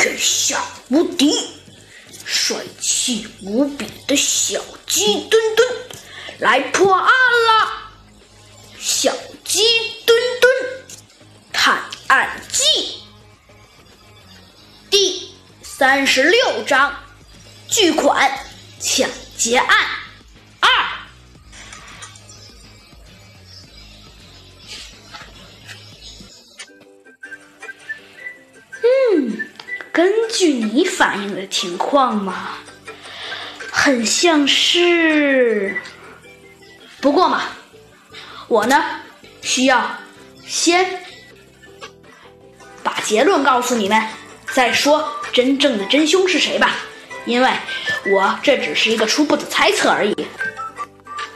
天下无敌、帅气无比的小鸡墩墩来破案了！小鸡墩墩探案记第三十六章：巨款抢劫案根据你反映的情况嘛，很像是。不过嘛，我呢需要先把结论告诉你们，再说真正的真凶是谁吧，因为我这只是一个初步的猜测而已。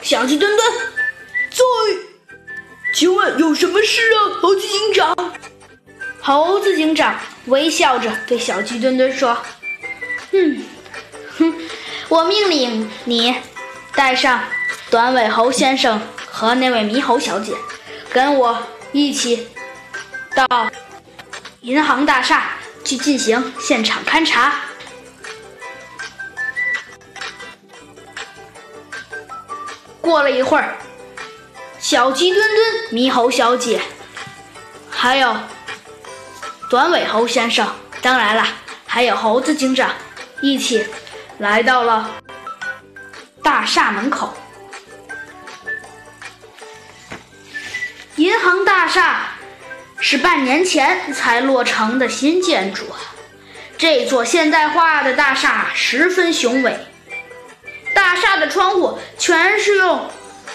小鸡墩墩，在，请问有什么事啊，猴子警长？猴子警长微笑着对小鸡墩墩说：“嗯，哼，我命令你带上短尾猴先生和那位猕猴小姐，跟我一起到银行大厦去进行现场勘查。”过了一会儿，小鸡墩墩、猕猴小姐还有。短尾猴先生，当然了，还有猴子警长，一起来到了大厦门口。银行大厦是半年前才落成的新建筑，这座现代化的大厦十分雄伟。大厦的窗户全是用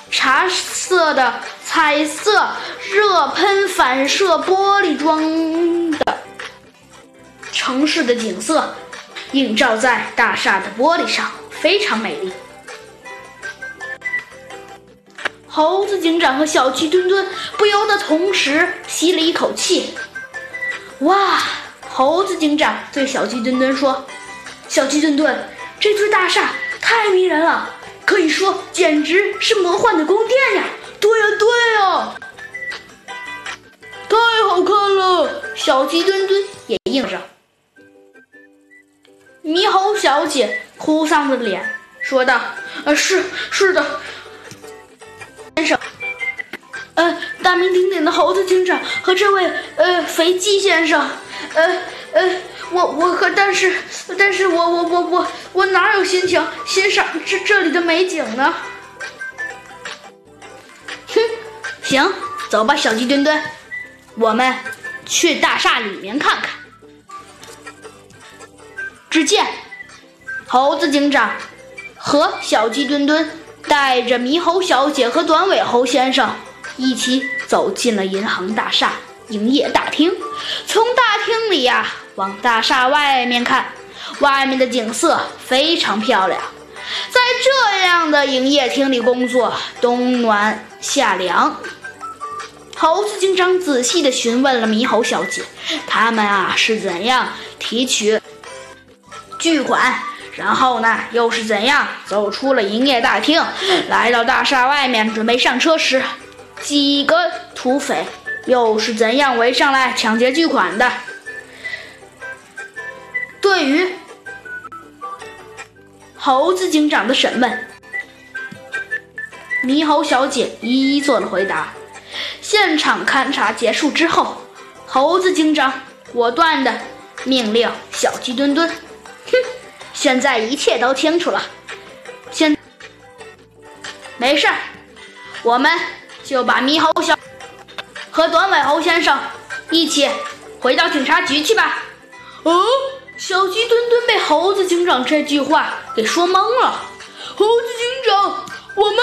茶色的彩色热喷反射玻璃装。城市的景色映照在大厦的玻璃上，非常美丽。猴子警长和小鸡墩墩不由得同时吸了一口气。哇！猴子警长对小鸡墩墩说：“小鸡墩墩，这座大厦太迷人了，可以说简直是魔幻的宫殿呀！”“对呀，对呀，太好看！”小鸡墩墩也应着。猕猴小姐哭丧着脸说道：“呃，是是的，先生，呃，大名鼎鼎的猴子警长和这位呃肥鸡先生，呃呃，我我可但是但是我我我我我哪有心情欣赏这这里的美景呢？哼，行，走吧，小鸡墩墩，我们去大厦里面看看。”只见猴子警长和小鸡墩墩带着猕猴小姐和短尾猴先生一起走进了银行大厦营业大厅。从大厅里呀往大厦外面看，外面的景色非常漂亮。在这样的营业厅里工作，冬暖夏凉。猴子警长仔细地询问了猕猴小姐，他们啊是怎样提取。巨款，然后呢，又是怎样走出了营业大厅，来到大厦外面准备上车时，几个土匪又是怎样围上来抢劫巨款的？对于猴子警长的审问，猕猴小姐一一做了回答。现场勘查结束之后，猴子警长果断的命令小鸡墩墩。哼，现在一切都清楚了。现没事儿，我们就把猕猴小和短尾猴先生一起回到警察局去吧。哦，小鸡墩墩被猴子警长这句话给说懵了。猴子警长，我们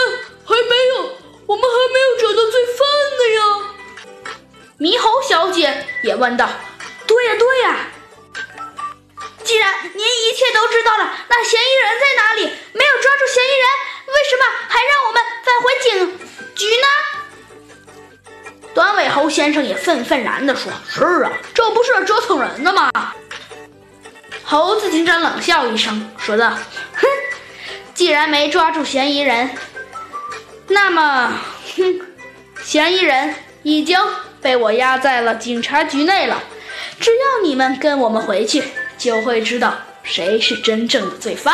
还没有，我们还没有找到罪犯呢呀。猕猴小姐也问道：“对呀，对呀。”既然您一切都知道了，那嫌疑人在哪里？没有抓住嫌疑人，为什么还让我们返回警局呢？短尾猴先生也愤愤然地说：“是啊，这不是折腾人的吗？”猴子警长冷笑一声，说道：“哼，既然没抓住嫌疑人，那么，哼，嫌疑人已经被我压在了警察局内了。只要你们跟我们回去。”就会知道谁是真正的罪犯。